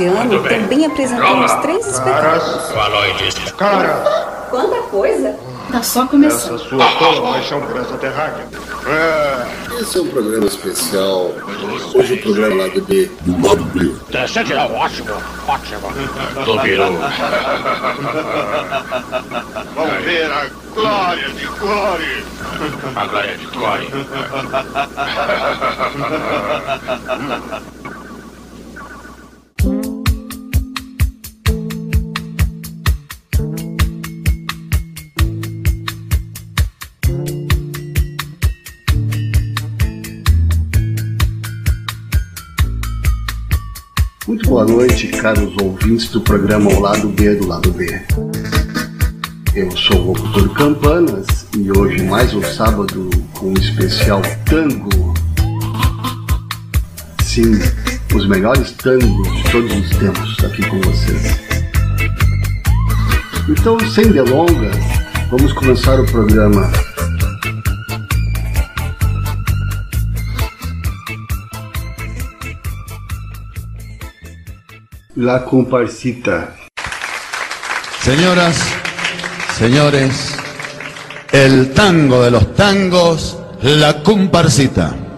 Este ano também apresentamos três espetáculos. Caras, Quanta coisa! Tá só começando. essa sua tola paixão por essa terráquea. É, Esse é um programa especial. Hoje o programa lá do B. Do lado B. vamos ver a glória de Glória. Muito caros ouvintes do programa Ao Lado B do Lado B. Eu sou o locutor Campanas e hoje mais um sábado com um especial tango. Sim, os melhores tangos de todos os tempos aqui com vocês. Então, sem delongas, vamos começar o programa. La comparsita. Señoras, señores, el tango de los tangos, la comparsita.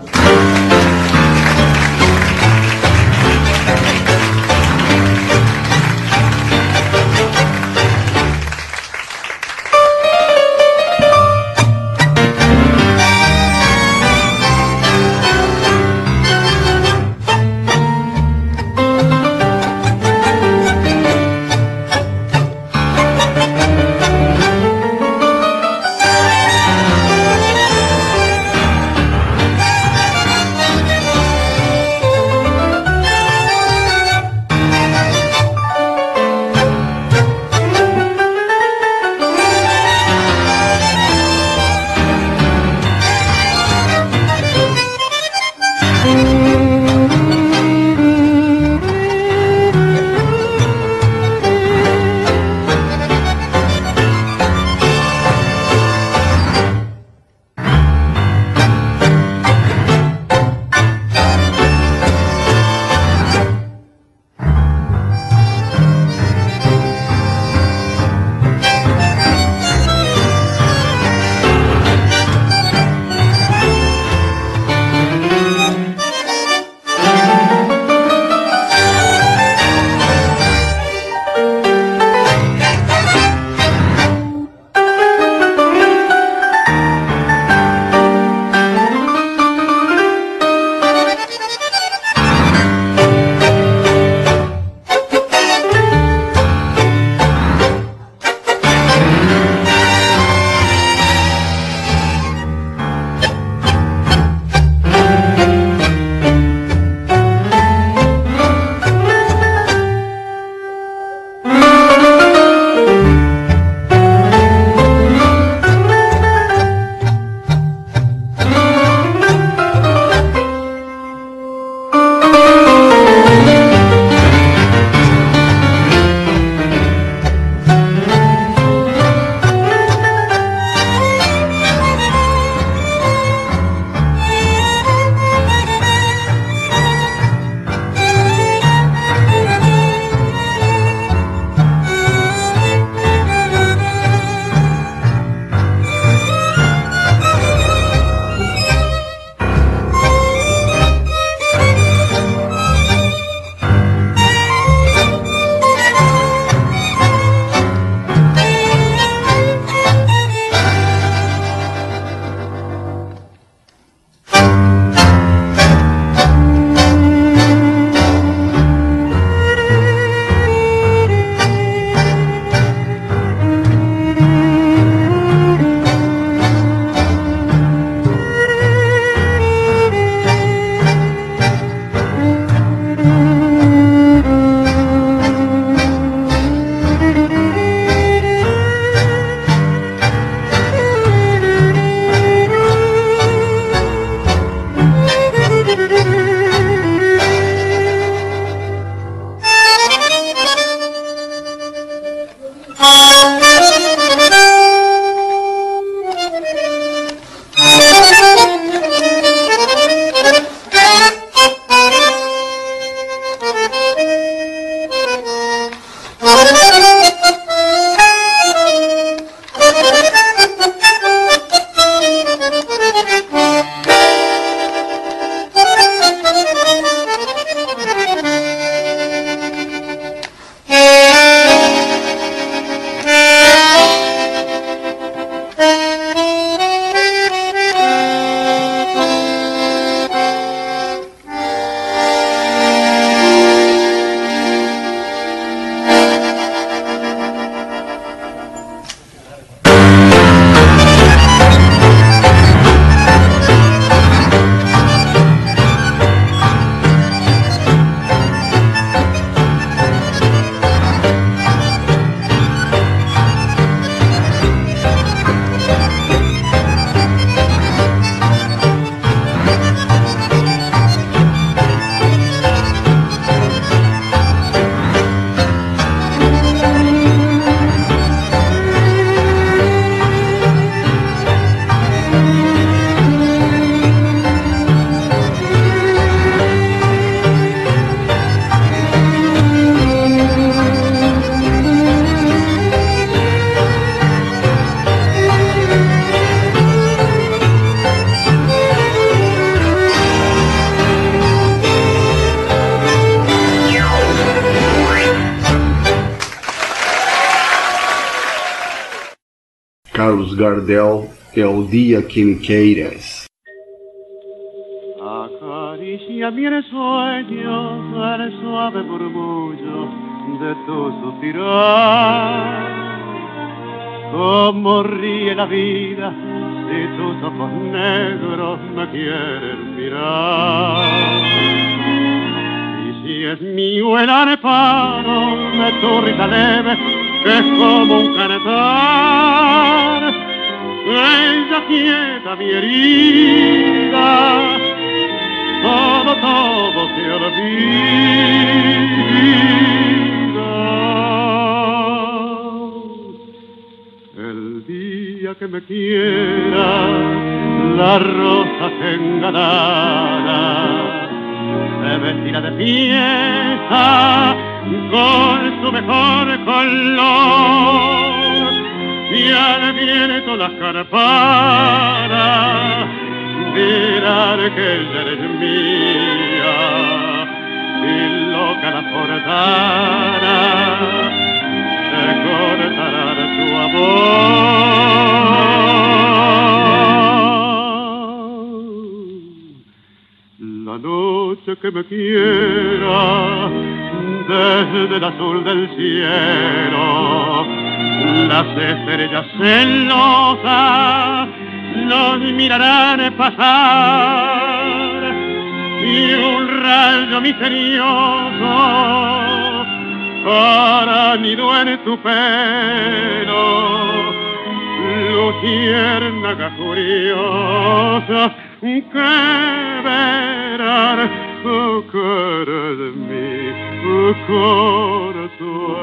Gardel, é o dia que me queiras. Acaricia mi sueño al suave murmullo de tu suspirar. Como ríe la vida si tus ojos negros me quieren mirar. Y si es mío el areparo de tu risa leve, que es como un canetar ella quieta mi herida, todo, todo se olvida. El día que me quiera, la rosa se engalara, se vestirá de fiesta con su mejor color y al viento las carparas dirán que ella eres mía y loca la portara se cortará tu amor. La noche que me quiera desde el azul del cielo las estrellas celosas nos mirarán pasar y un rayo misterioso para nido en tu pelo luciérnaga curiosa que verán oh, cara de oh, corazón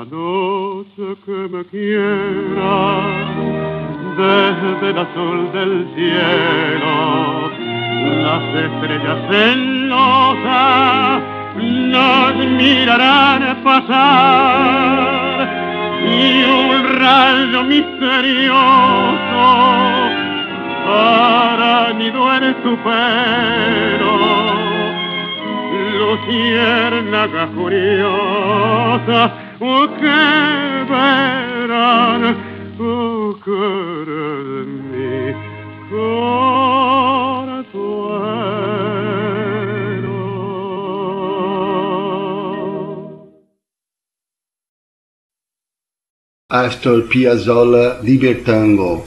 La noche que me quiera desde el azul del cielo, las estrellas celosas nos mirarán pasar y un rayo misterioso hará nido en tu pelo. Luciérnaga curiosa oh, que oh, cara de mi. Astor Piazzolla Libertango.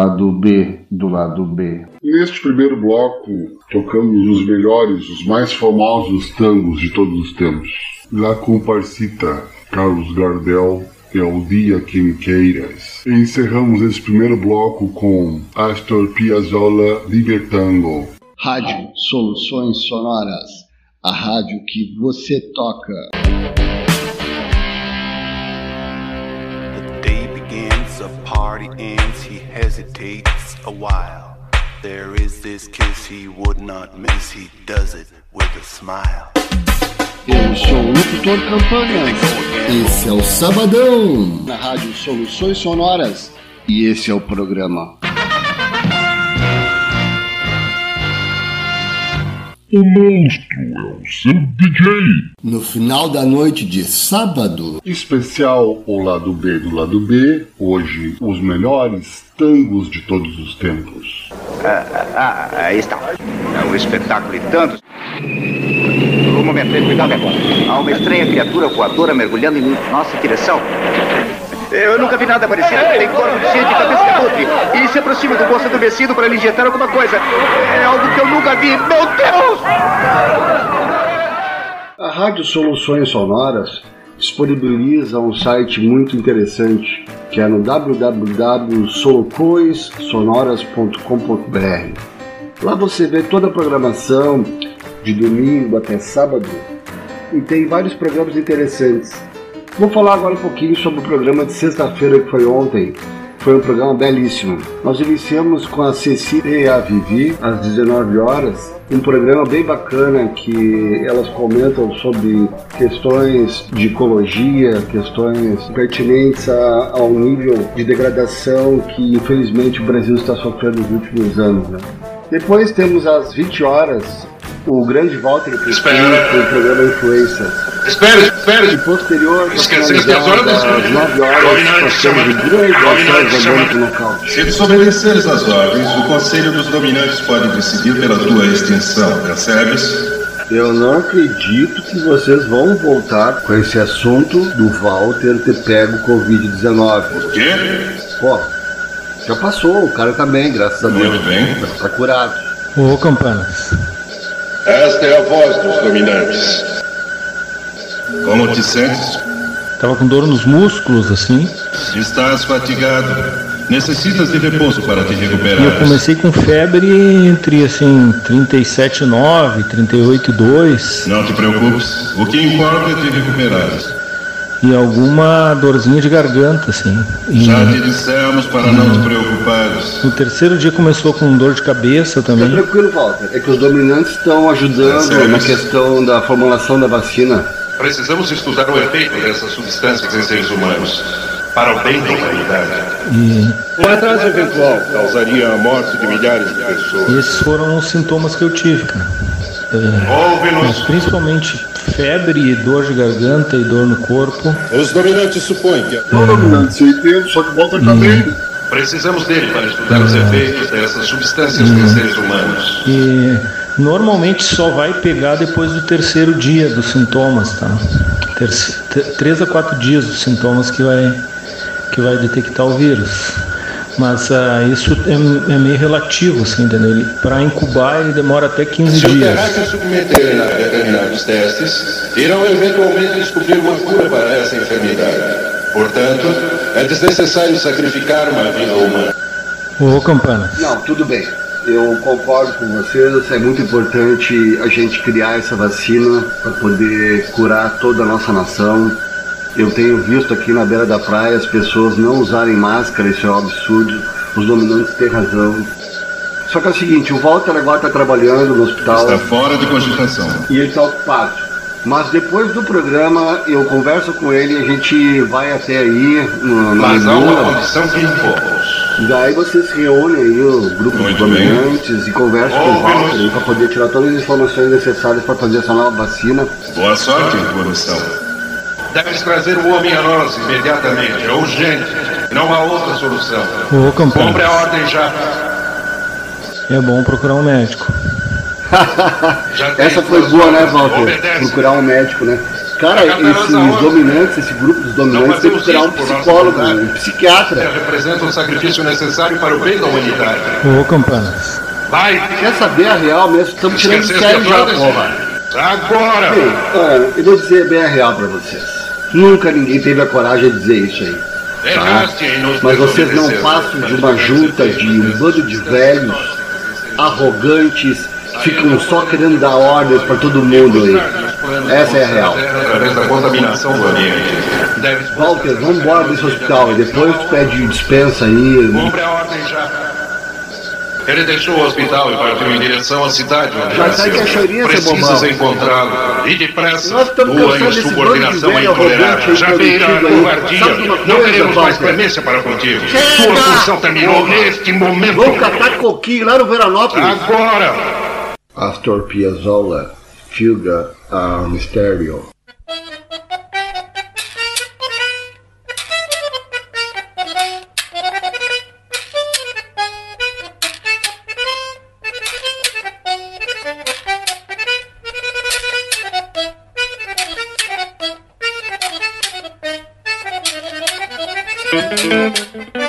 Lado B do lado B. Neste primeiro bloco, tocamos os melhores, os mais famosos tangos de todos os tempos. La Comparsita, Carlos Gardel, é o Dia Que Me Queiras. Encerramos esse primeiro bloco com Astor Piazzolla Libertango. Rádio Soluções Sonoras, a rádio que você toca. The party ends, he hesitates a while. There is this kiss he would not miss, he does it with a smile. Eu sou o locutor Campanhas. Esse é o Sabadão na Rádio Soluções Sonoras e esse é o programa. O monstro é o seu DJ. No final da noite de sábado, Especial o lado B do lado B. Hoje, os melhores tangos de todos os tempos. Ah, aí está. É um espetáculo e tantos. Um momento, cuidado agora. Há uma estranha criatura voadora mergulhando em nossa direção. Eu nunca vi nada parecido. Tem corpo de gente e cabeça de abutre. E se aproxima do moço adormecido para lhe injetar alguma coisa. É algo que eu nunca vi. Meu Deus! a Rádio Soluções Sonoras disponibiliza um site muito interessante que é no www.solocoissonoras.com.br. Lá você vê toda a programação de domingo até sábado e tem vários programas interessantes. Vou falar agora um pouquinho sobre o programa de sexta-feira que foi ontem. Foi um programa belíssimo. Nós iniciamos com a Cecília e a Vivi às 19 horas, um programa bem bacana que elas comentam sobre questões de ecologia, questões pertinentes a- ao nível de degradação que infelizmente o Brasil está sofrendo nos últimos anos. né? Depois temos às 20 horas o grande Walter Pequeno Espera. o programa Influência. Espere, espere. E posterior, horas das às 9 horas, o grande chama- Zambanco nocaute. Se Desobedeceres às ordens, o Conselho dos Dominantes pode decidir pela tua extinção, percebes? Eu não acredito que vocês vão voltar com esse assunto do Walter ter pego Covid-19. Por quê? Pô, já passou, o cara tá bem, graças a Deus. Muito bem. Tá curado. Ô, Campanas. Esta é a voz dos dominantes. Como te sentes? Tava com dor nos músculos, assim. Estás fatigado. Necessitas de repouso para te E eu recuperar. comecei com febre entre, assim, 37,9, 38,2 Não te preocupes. O que importa é te recuperares. E alguma dorzinha de garganta, assim. E Já te dissemos para não te preocupares. no terceiro dia começou com dor de cabeça também. tranquilo, Walter. É que os dominantes estão É ajudando sério? na questão da formulação da vacina. Precisamos estudar o efeito dessas substâncias em seres humanos para o bem da humanidade. E Um atraso eventual causaria a morte de milhares de pessoas. esses foram os sintomas que eu tive, cara. É, mas principalmente febre, dor de garganta e dor no corpo. Os dominantes supõem que Não, dominante, eu entendo, só que o Walter tá bem. precisamos dele para estudar os efeitos dessas substâncias em seres humanos. E normalmente só vai pegar depois do terceiro dia dos sintomas, tá? Terce- três a quatro dias dos sintomas que vai, que vai detectar o vírus. Mas ah, isso é, é meio relativo, assim, entendeu? Para incubar ele demora até 15 Se dias. se submeterem a determinados testes, irão eventualmente descobrir uma cura para essa enfermidade. Portanto, é desnecessário sacrificar uma vida humana. Ô, Campana, Não, tudo bem. Eu concordo com vocês. É muito importante a gente criar essa vacina para poder curar toda a nossa nação. Eu tenho visto aqui na beira da praia as pessoas não usarem máscara, isso é um absurdo. Os dominantes têm razão. Só que é o seguinte, o Walter agora está trabalhando no hospital Está fora de cogitação. e ele está ocupado. Mas depois do programa eu converso com ele e a gente vai até aí no, Mas há uma condição que impomos. Daí vocês se reúnem aí, o grupo Muito bem. dominantes, e conversam com o. Walter para poder tirar todas as informações necessárias para fazer essa nova vacina. Boa sorte missão. Deves trazer o homem a nós imediatamente. É urgente. Não há outra solução. ô, Compre a Campana, ordem já. é bom procurar um médico. Essa foi boa, né. Walter? Obedece. Procurar um médico, né? Cara, esses dominantes, esse grupo dos dominantes tem que tirar um psicólogo, um psiquiatra. Representa um sacrifício necessário para o bem da humanidade. Ô, Campanas. Vai! Quer saber a real mesmo? Estamos tirando sério que já, porra. Agora! Bem, eu vou dizer bem a real pra vocês. Nunca ninguém teve a coragem de dizer isso aí. Tá? Em nos Mas vocês não passam de uma junta de um bando de velhos, arrogantes, ficam só querendo dar ordens pra todo mundo aí. Essa é a real. Através da contaminação do ambiente. Walter, vamos embora desse hospital e depois tu pede dispensa aí. Cumpre a ordem já. Ele deixou o hospital e partiu em direção à cidade onde Já nasceu. sai cachoeirinha, seu Precisas bobão. encontrá-lo. E depressa. Nós estamos Tua insubordinação é intolerável. Já beira a covardia. Não queremos mais clemência para contigo. Chega! Sua função terminou Porra. neste momento. Vamos catar coquinho lá no Veranópolis. Agora! Astor Piazzolla, Fuga a Mistério. Thank you.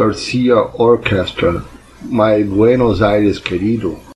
Garcia Orchestra, My Buenos Aires querido.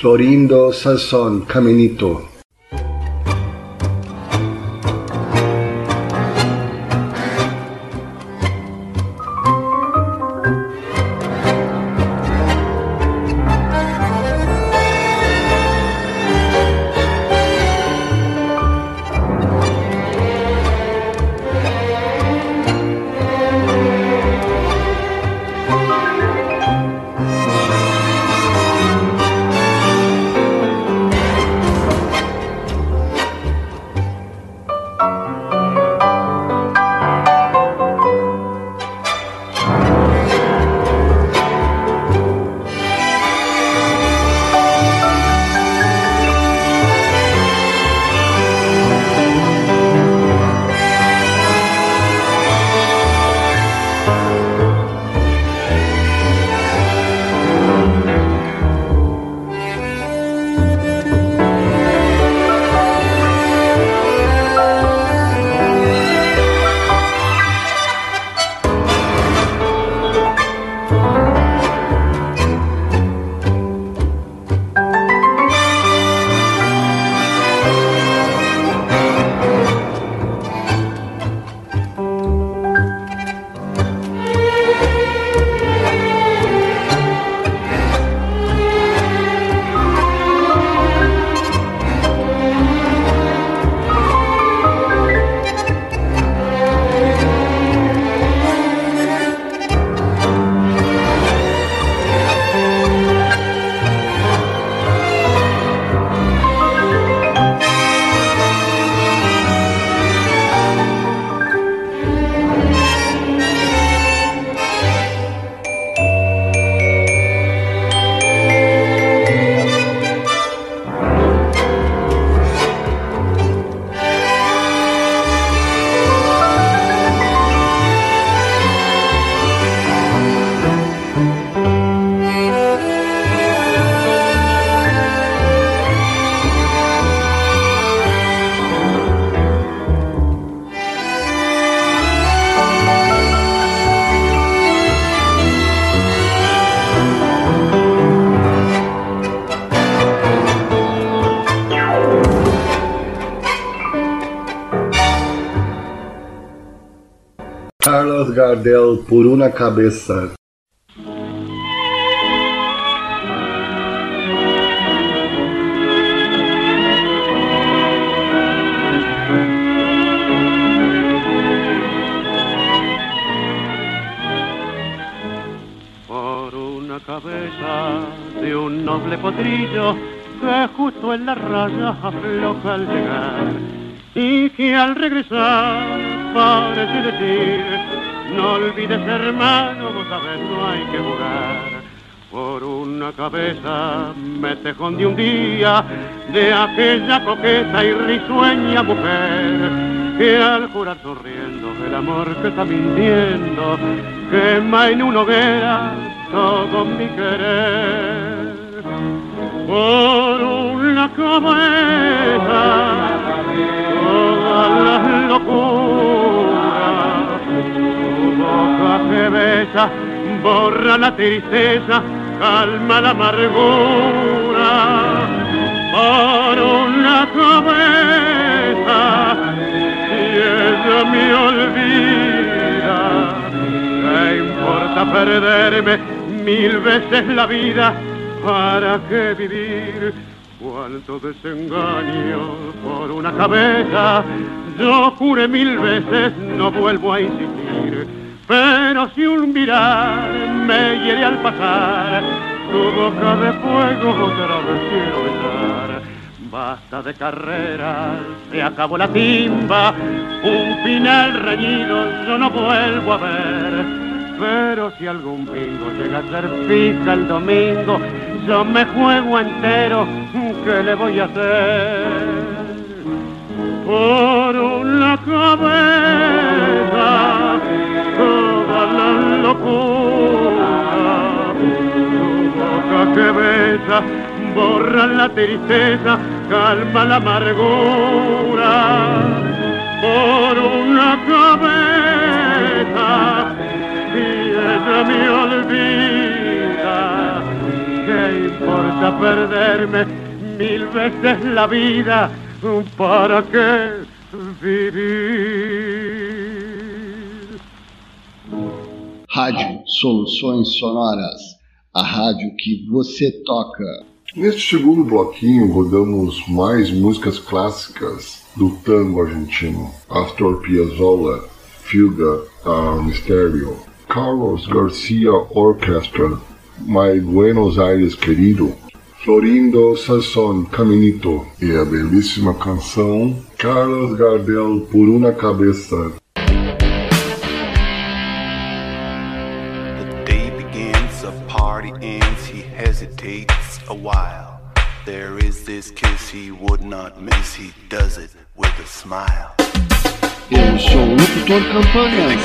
Florindo Salson, Caminito. Carlos Gardel por una cabeça. por una cabeza de un noble potrillo que justo en la raya afloja al llegar y que al regresar parece decir no olvides hermano, vos sabés no hay que jugar. Por una cabeza me tejón de un día de aquella coqueta y risueña mujer que al jurar sonriendo el amor que está mintiendo quema en una hoguera todo mi querer. Por una cabeza todas las locuras tu boca que besa borra la tristeza calma la amargura por una cabeza y ella me olvida ¿Qué importa perderme mil veces la vida? ¿Para qué vivir? Cuánto desengaño por una cabeza. Yo juré mil veces, no vuelvo a insistir. Pero si un mirar me hiere al pasar, tu boca de fuego otra vez quiero besar. Basta de carreras, se acabó la timba, un final reñido yo no vuelvo a ver. Pero si algún bingo llega a ser fija el domingo, yo me juego entero, ¿qué le voy a hacer? Por una cabeza, toda la locura, tu boca que besa, borra la tristeza, calma la amargura. Por una cabeza, y ella me olvida, ¿qué importa perderme mil veces la vida, ¿para qué vivir? Rádio Soluções Sonoras, a rádio que você toca. Neste segundo bloquinho, rodamos mais músicas clássicas do tango argentino. Astor Piazzolla, Fuga a Mistério, Carlos Garcia Orchestra, My Buenos Aires Querido, Florindo Sasson Caminito e a belíssima canção Carlos Gardel Por Una Cabeça. The day begins, a party ends, he hesitates a while. There is this kiss he would not miss, he does it with a smile. Eu sou o locutor Campanhas.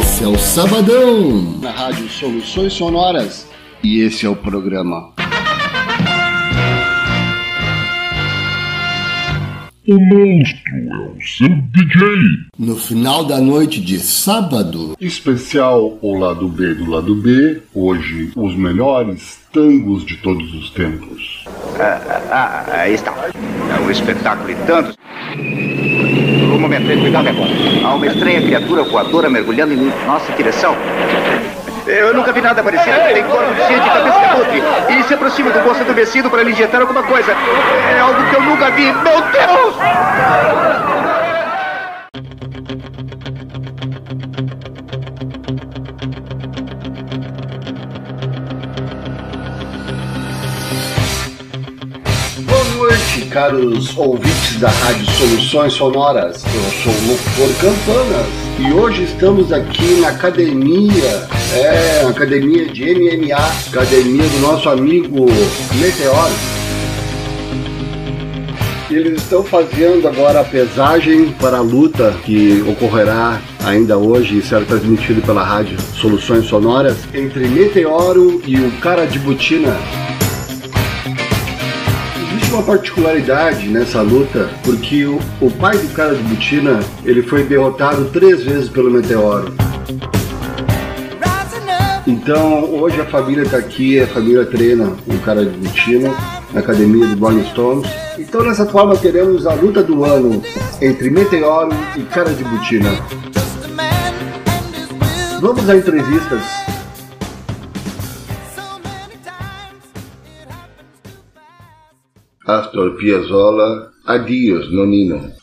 Esse é o Sabadão na Rádio Soluções Sonoras e esse é o programa. O monstro é o seu DJ. No final da noite de sábado, Especial o lado B do lado B. Hoje, os melhores tangos de todos os tempos. Ah, ah, ah, aí está. É um espetáculo e tantos. Um momento, cuidado agora. Há uma estranha criatura voadora mergulhando em nossa direção. Eu nunca vi nada parecido. Tem corpo cheio de cabeça de abutre. E se aproxima do moço adormecido para lhe injetar alguma coisa. É algo que eu nunca vi. Meu Deus! Noite, caros ouvintes da Rádio Soluções Sonoras. Eu sou o locutor Campanas e hoje estamos aqui na academia, é, academia de MMA, academia do nosso amigo Meteor. Eles estão fazendo agora a pesagem para a luta que ocorrerá ainda hoje e será transmitido pela rádio Soluções Sonoras entre Meteoro e o Cara de Butina. Uma particularidade nessa luta, porque o, o pai do cara de Butina ele foi derrotado três vezes pelo Meteoro. Então hoje a família está aqui, a família treina o cara de Butina na academia do Rolling Stones. Então dessa forma teremos a luta do ano entre Meteoro e cara de Butina. Vamos a entrevistas. Astor Piazzolla, Adios Nonino.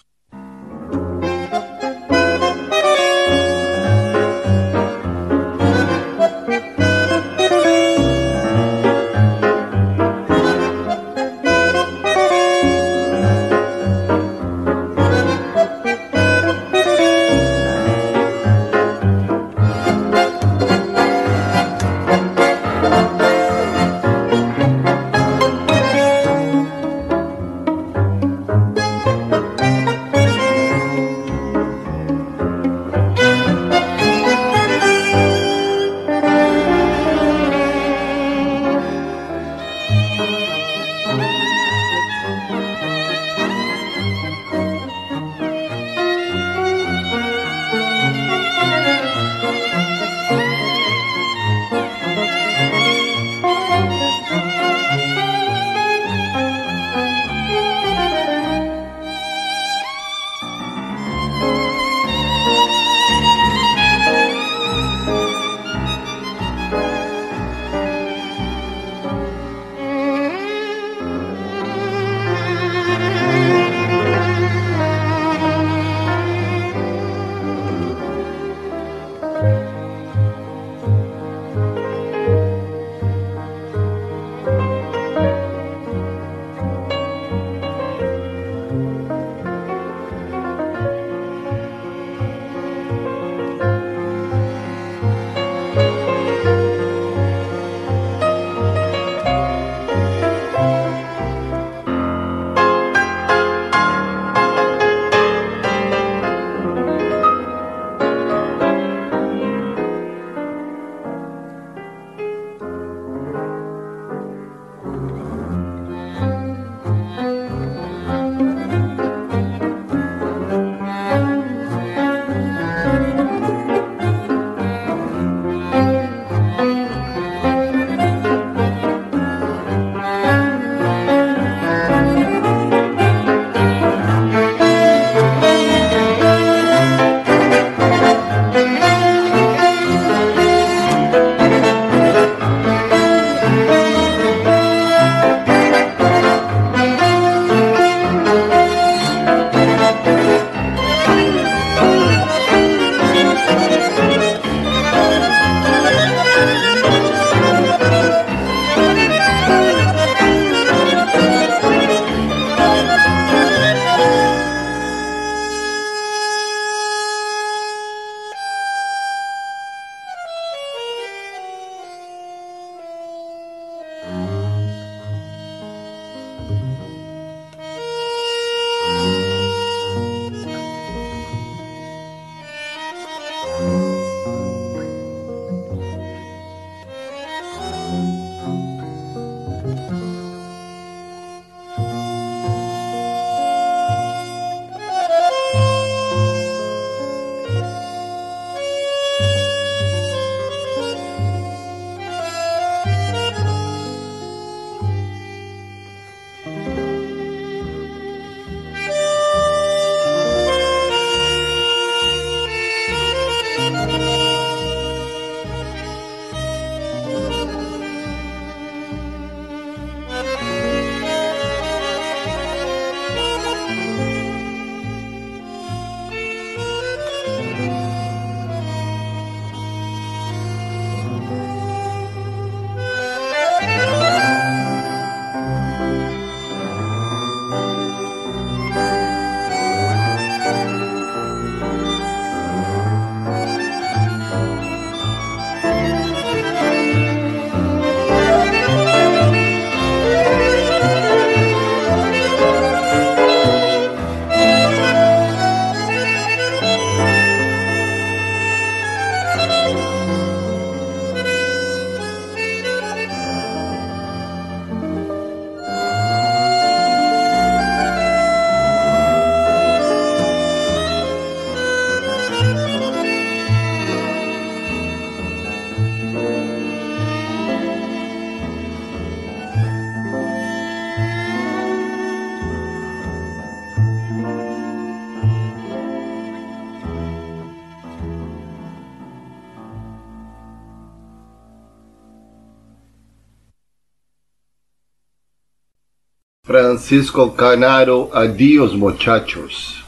Francisco Canaro, adiós muchachos.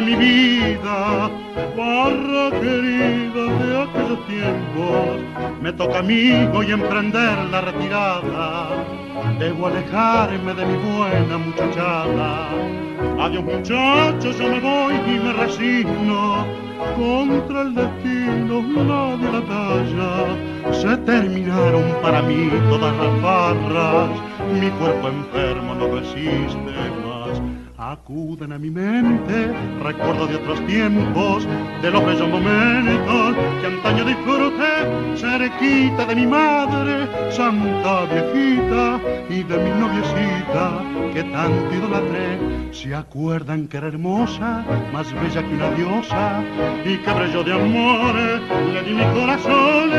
De mi vida, barra querida de aquellos tiempos. Me toca a mí hoy emprender la retirada. Debo alejarme de mi buena muchachada. Adiós muchachos, yo me voy y me resigno. Contra el destino nadie la talla. Se terminaron para mí todas las barras. Mi cuerpo enfermo no resiste. Acuden a mi mente recuerdos de otros tiempos, de los bellos momentos que antaño disfruté, cerquita de mi madre, santa viejita, y de mi noviecita que tanto idolatré. Se acuerdan que era hermosa, más bella que una diosa, y que brilló de amores, le di mi corazón,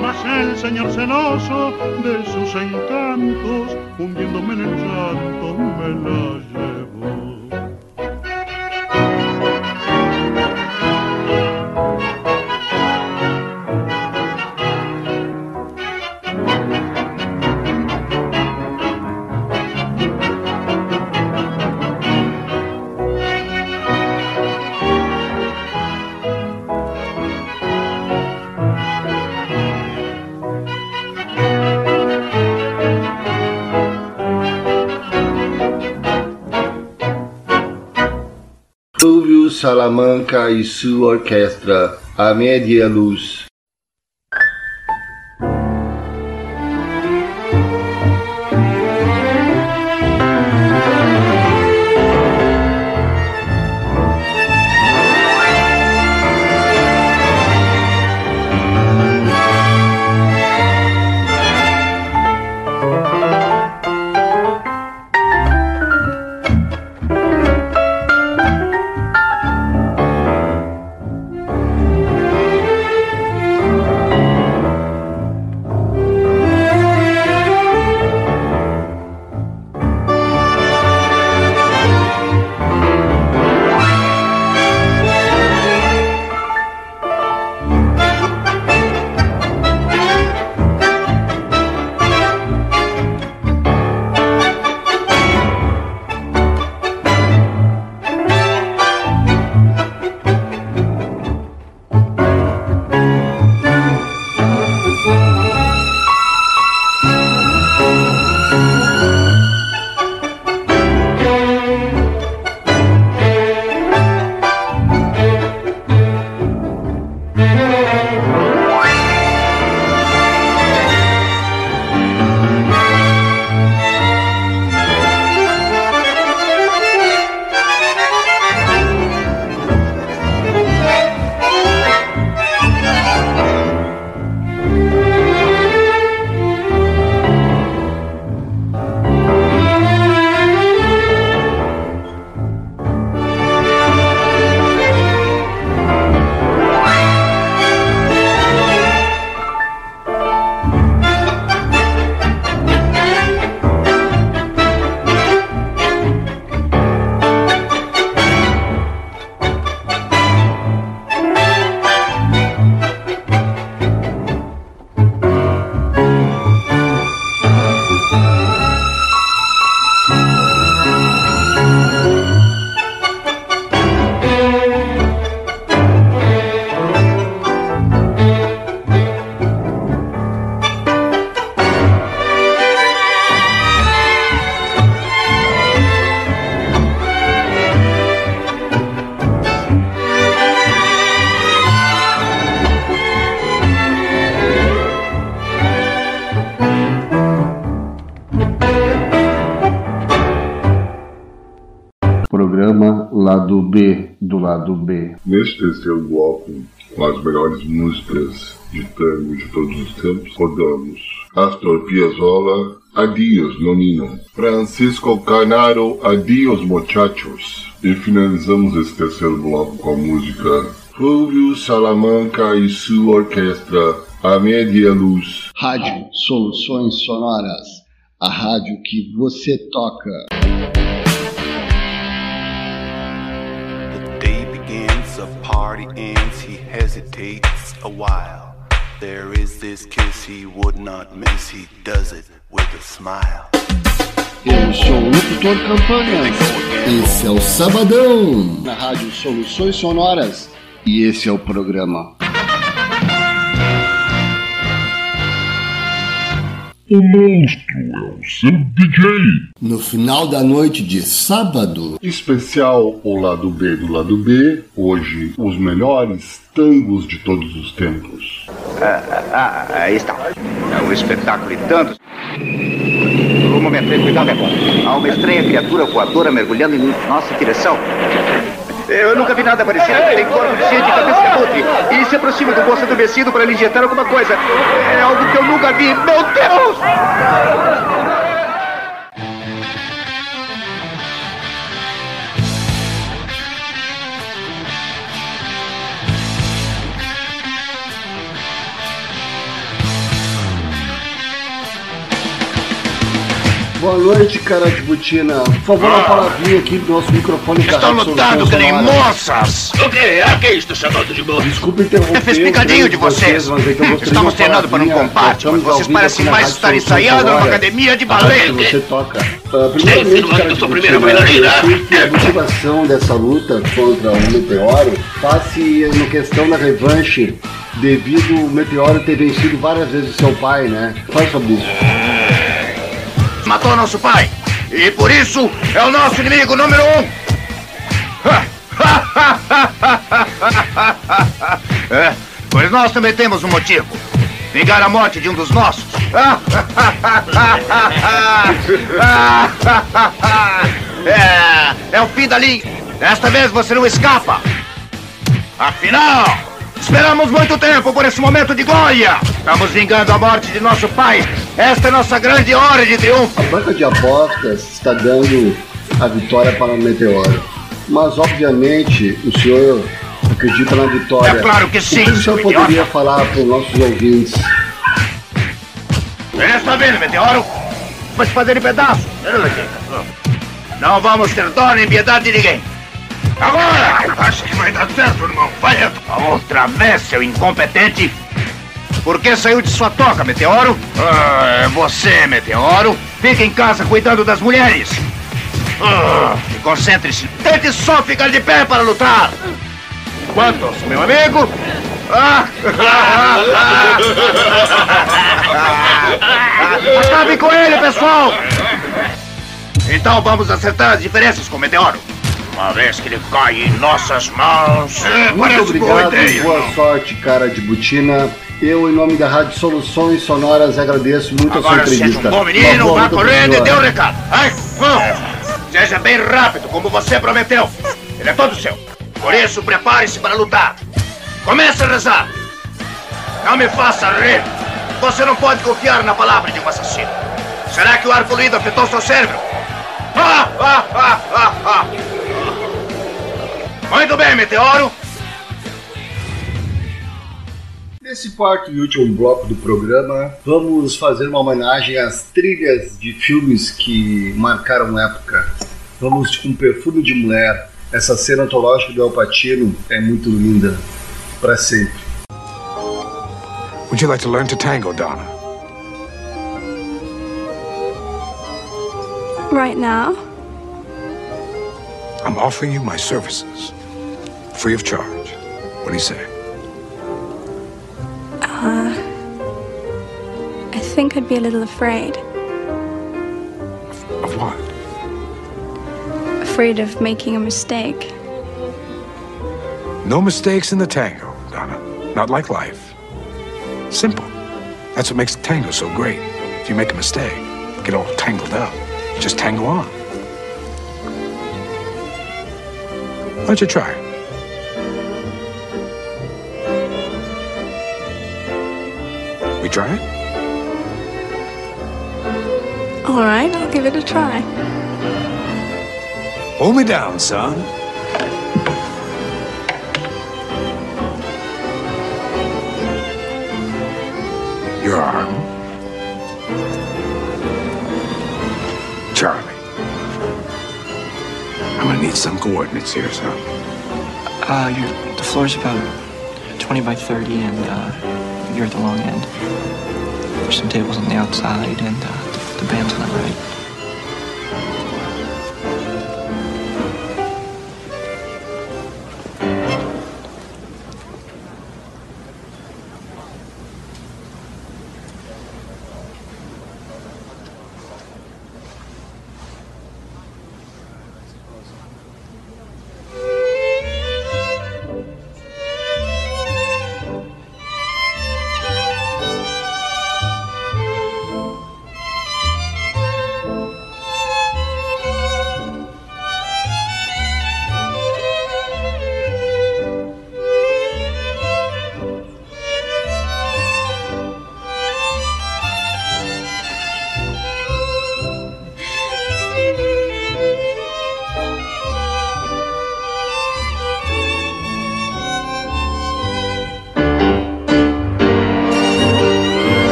mas el señor celoso de sus encantos, hundiéndome en el llanto, me la Salamanca e sua orquestra, a média luz. Neste terceiro bloco, com as melhores músicas de tango de todos os tempos, rodamos Astor Piazzolla, Adios Nonino, Francisco Canaro, Adios Muchachos. E finalizamos esse terceiro bloco com a música Fulvio Salamanca e sua orquestra, A Média Luz. Rádio Soluções Sonoras, a rádio que você toca. Party ends, he hesitates a while. There is this kiss he would not miss, he does it with a smile. Eu sou o locutor Campanhas. Esse é o Sabadão na Rádio Soluções Sonoras e esse é o programa. O monstro é o seu DJ. No final da noite de sábado, Especial o lado B do lado B. Hoje, os melhores tangos de todos os tempos. Ah, ah, aí está. É um espetáculo e tantos. Um momento, cuidado agora. Há uma estranha criatura voadora mergulhando em nossa direção. Eu nunca vi nada parecido. Tem corpo de gente e cabeça de abutre. E se aproxima do moço adormecido para lhe injetar alguma coisa. É algo que eu nunca vi. Meu Deus! Noite, cara de botina. Por favor, uma palavrinha aqui do nosso microfone Estão lutando que nem moças! O quê? A que isto chamando de moças? Desculpa interromper. Eu fiz picadinho de vocês. mas é que Estamos treinando para um combate, mas vocês parecem mais estar ensaiando numa academia de balé. que você toca. Ah, primeiramente, cara eu de botina, eu sei que a motivação dessa luta contra o Meteoro passe no questão da revanche devido o Meteoro ter vencido várias vezes seu pai, né? Fala sobre isso. Matou nosso pai. E por isso é o nosso inimigo número um. É, pois nós também temos um motivo. Vingar a morte de um dos nossos. É, é o fim da linha. Desta vez você não escapa. Afinal, esperamos muito tempo por esse momento de glória. Estamos vingando a morte de nosso pai. Esta é nossa grande hora de triunfo. A banca de apostas está dando a vitória para o Meteoro. Mas, obviamente, o senhor acredita na vitória. É claro que sim, O que o senhor poderia idiota. falar para os nossos ouvintes? Desta vez, meteoro, vai se fazer em pedaços. Não vamos ter dó nem piedade de ninguém. Agora! Acho que vai dar certo, irmão. Vai, Eto. Outra vez, seu incompetente. Por que saiu de sua toca, Meteoro? Ah, é você, Meteoro. Fica em casa cuidando das mulheres. Ah, e concentre-se. Tente só ficar de pé para lutar. Quantos, meu amigo? Ah! Acabe com ele, pessoal! Então vamos acertar as diferenças com o Meteoro. Uma vez que ele cai em nossas mãos. É, Muito parece boa obrigado, ideia. boa sorte, cara de botina. Eu, em nome da Rádio Soluções Sonoras, agradeço muito a sua Agora seja entrevista. um bom menino, boa vá correndo e dê o recado. Ai, vamos. Seja bem rápido, como você prometeu. Ele é todo seu. Por isso, prepare-se para lutar. Comece a rezar. Não me faça rir. Você não pode confiar na palavra de um assassino. Será que o ar poluído afetou seu cérebro? Ah, ah, ah, ah, ah. Muito bem, Meteoro. Nesse quarto e último bloco do programa, vamos fazer uma homenagem às trilhas de filmes que marcaram época. Vamos com Perfume de Mulher. Essa cena antológica do El Pacino é muito linda. Para sempre. Would you like to learn to tango, Donna? Right now? I'm offering you my services, free of charge. What do you say? Uh, I think I'd be a little afraid. Of what? Afraid of making a mistake. No mistakes in the tango, Donna. Not like life. Simple. That's what makes tango so great. If you make a mistake, get all tangled up. Just tango on. Why don't you try? We try it? All right, I'll give it a try. Hold me down, son. Your arm. Charlie. I'm gonna need some coordinates here, son. Uh, you're, the floor's about 20 by 30, and uh, you're at the long end. There's some tables on the outside, and uh, the, band's on the right.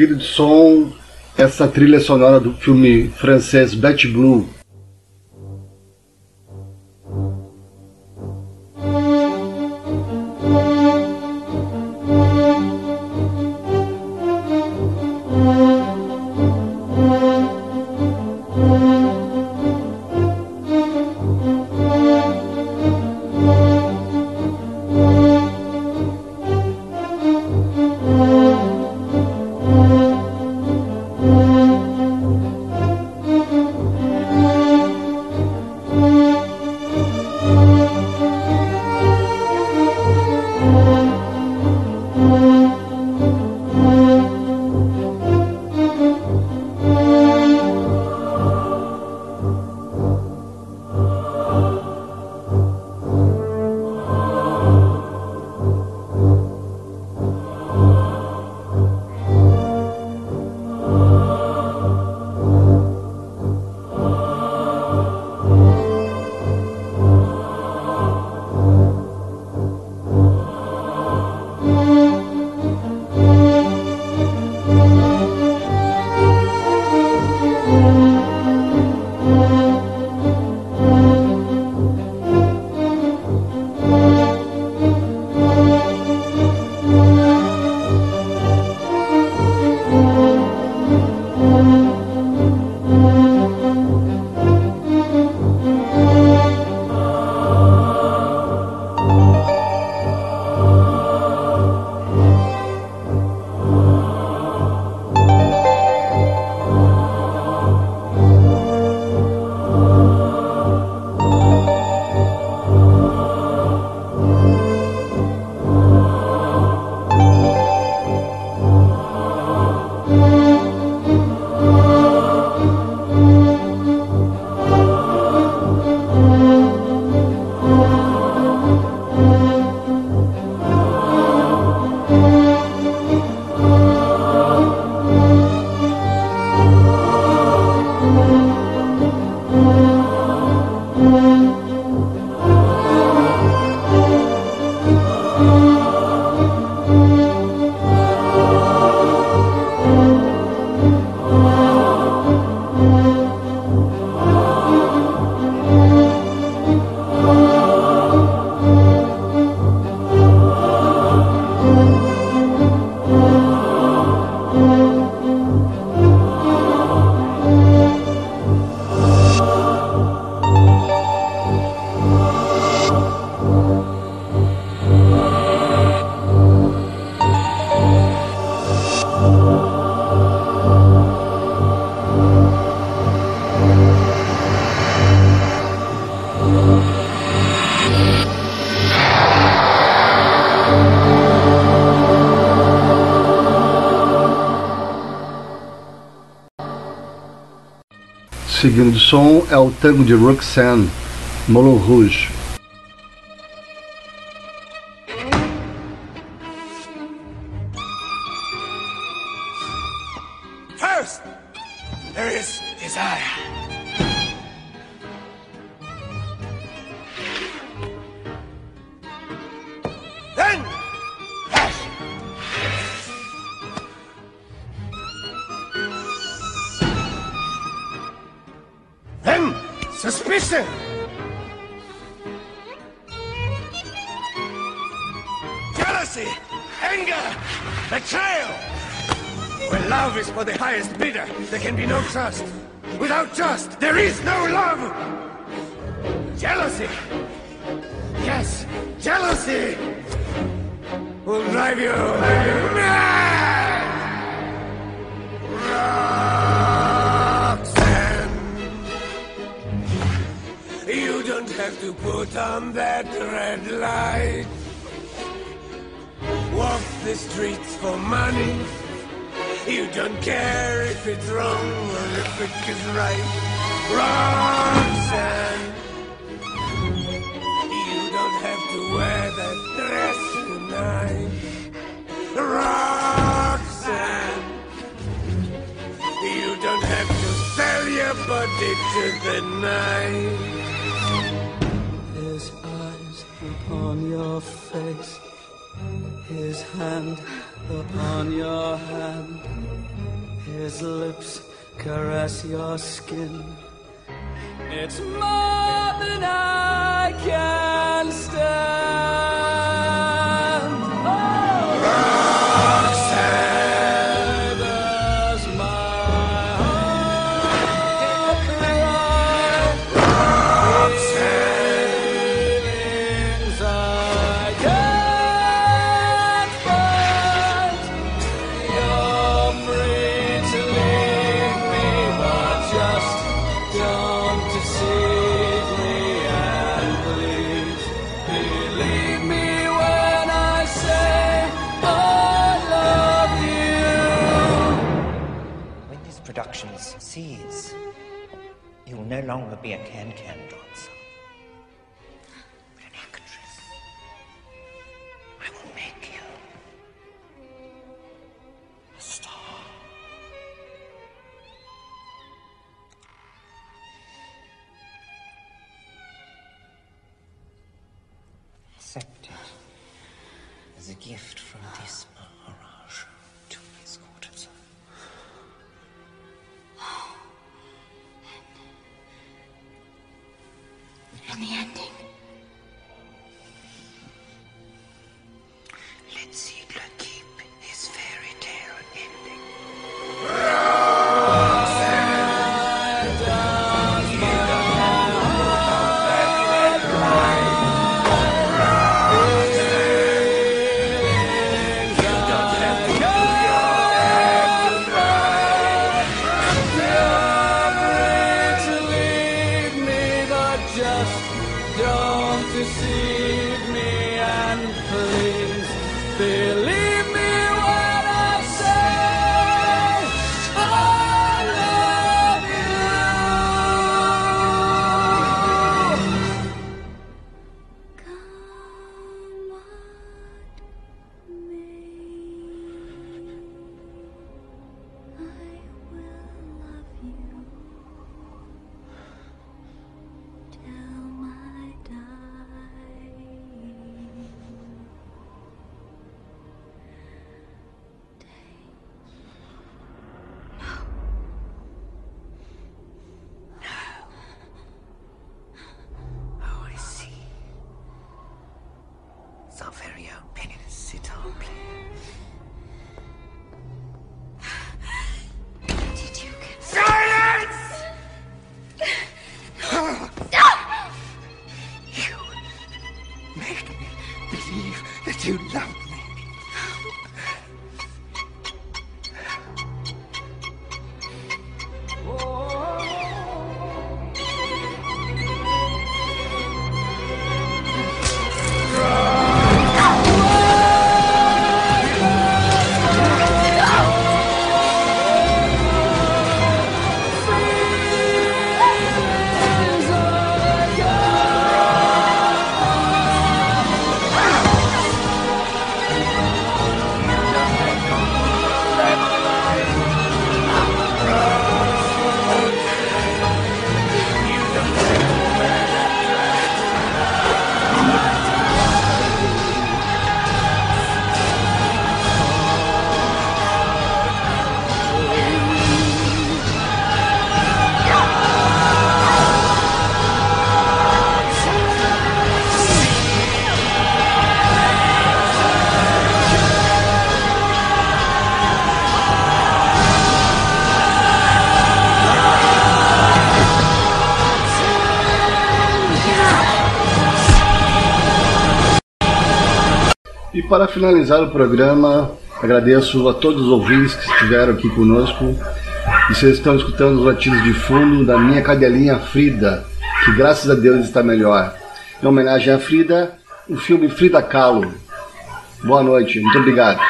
Seguido de som, essa trilha sonora do filme francês Betty Blue, Seguindo o som é o tango de Roxanne, Moulin Rouge. Para finalizar o programa, agradeço a todos os ouvintes que estiveram aqui conosco. E vocês estão escutando os latidos de fundo da minha cadelinha Frida, que graças a Deus está melhor. Em homenagem à Frida, o filme Frida Kahlo. Boa noite, muito obrigado.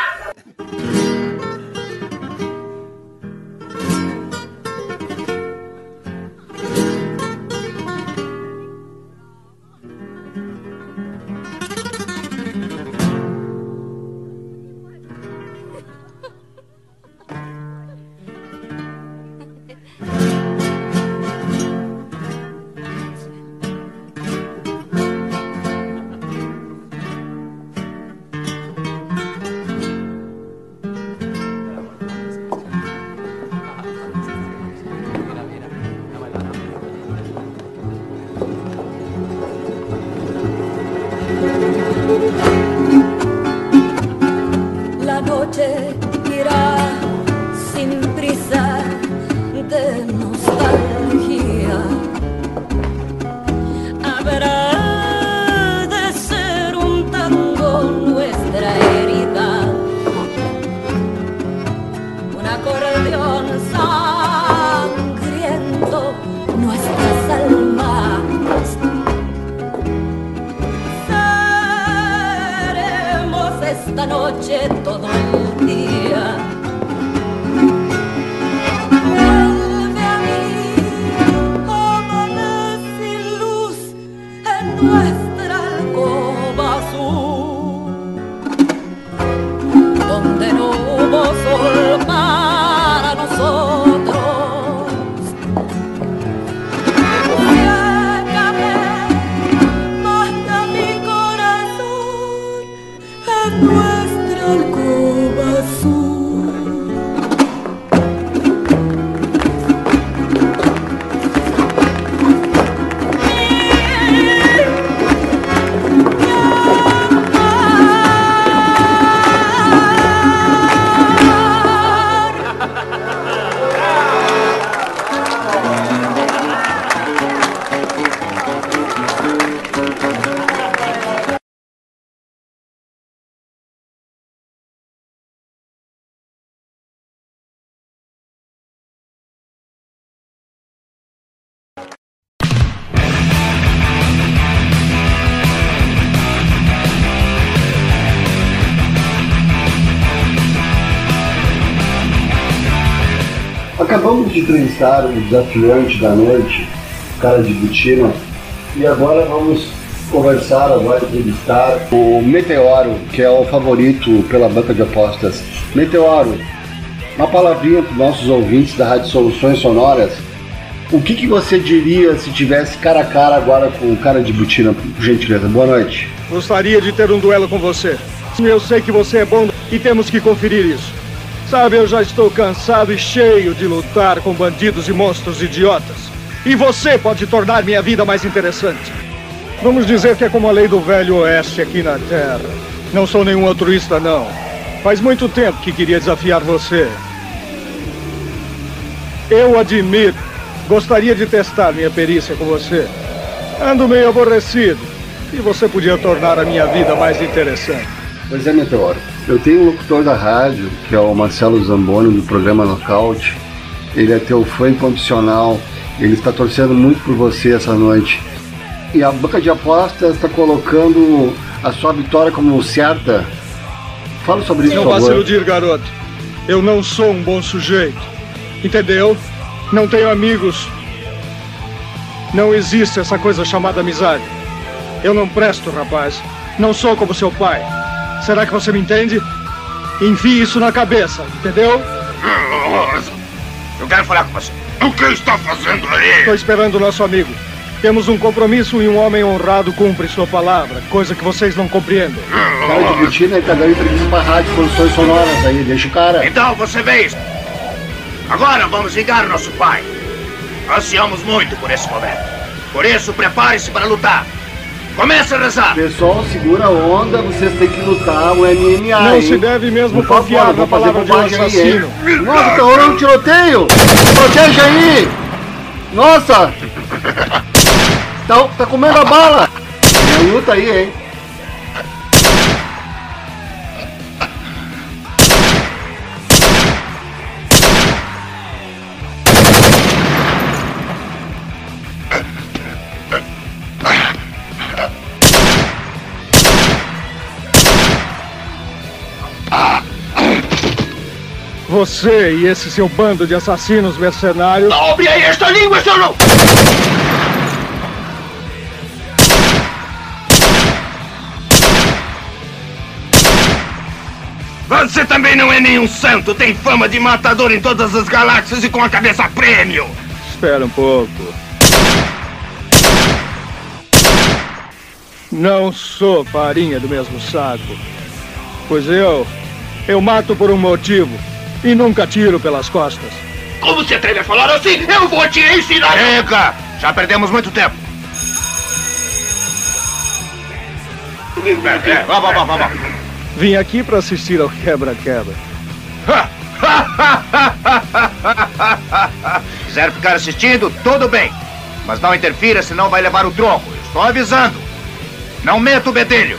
Acabamos de entrevistar o desafiante da noite, o cara de botina, e agora vamos conversar, agora entrevistar o Meteoro, que é o favorito pela banca de apostas. Meteoro, uma palavrinha para os nossos ouvintes da Rádio Soluções Sonoras. O que, que você diria se tivesse cara a cara agora com o cara de botina, por gentileza? Boa noite. Gostaria de ter um duelo com você. Eu sei que você é bom e temos que conferir isso. Sabe, eu já estou cansado e cheio de lutar com bandidos e monstros idiotas. E você pode tornar minha vida mais interessante. Vamos dizer que é como a lei do velho oeste aqui na Terra. Não sou nenhum altruísta, não. Faz muito tempo que queria desafiar você. Eu admito. Gostaria de testar minha perícia com você. Ando meio aborrecido. E você podia tornar a minha vida mais interessante. Pois é, Meteoro. Eu tenho um locutor da rádio, que é o Marcelo Zamboni, do programa Nocaute. Ele é teu fã incondicional. Ele está torcendo muito por você essa noite. E a banca de apostas está colocando a sua vitória como certa. Fala sobre isso, Não vá se iludir, garoto. Eu não sou um bom sujeito. Entendeu? Não tenho amigos. Não existe essa coisa chamada amizade. Eu não presto, rapaz. Não sou como seu pai. Será que você me entende? Enfie isso na cabeça, entendeu? Eu quero falar com você. O que está fazendo aí? Estou esperando o nosso amigo. Temos um compromisso e um homem honrado cumpre sua palavra, coisa que vocês não compreendem. Cara de botina ele tá dando entrevista pra rádio, produções sonoras aí, deixa o cara. Então você vê isso. Agora vamos vingar nosso pai. Ansiamos muito por esse momento. Por isso, prepare-se para lutar. Comece a rezar. Pessoal, segura a onda, vocês têm que lutar o MMA. Não hein? se deve mesmo Por confiar na fazer palavra de um bobagem aí, assassino. Nossa, tá rolando um tiroteio! Protege aí! Nossa! Tá, tá comendo a bala! Tem luta aí, hein? Você e esse seu bando de assassinos mercenários. Dobre aí esta língua, seu louco! Você também não é nenhum santo, tem fama de matador em todas as galáxias e com a cabeça prêmio! Espera um pouco. Não sou farinha do mesmo saco. Pois eu. Eu mato por um motivo e nunca tiro pelas costas. Como se atreve a falar assim? Eu vou te ensinar! Chega! Já perdemos muito tempo. É, é, vamos, vamos, vamos. Vim aqui para assistir ao quebra-quebra. Quiser ficar assistindo, tudo bem. Mas não interfira, senão vai levar o tronco. Estou avisando. Não meta o bedelho.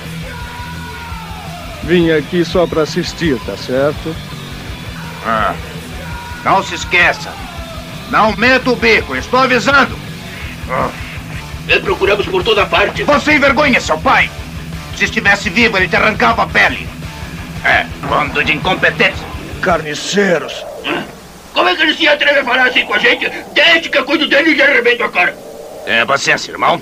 Vim aqui só para assistir, tá certo? Ah, não se esqueça. Não meta o bico, estou avisando. Ah. procuramos por toda parte. Você envergonha seu pai. Se estivesse vivo, ele te arrancava a pele. É, bando de incompetentes. Carniceiros. Como é que ele se atreve a falar assim com a gente? Desde que eu cuido dele e arrebento a cara. Tenha paciência, irmão.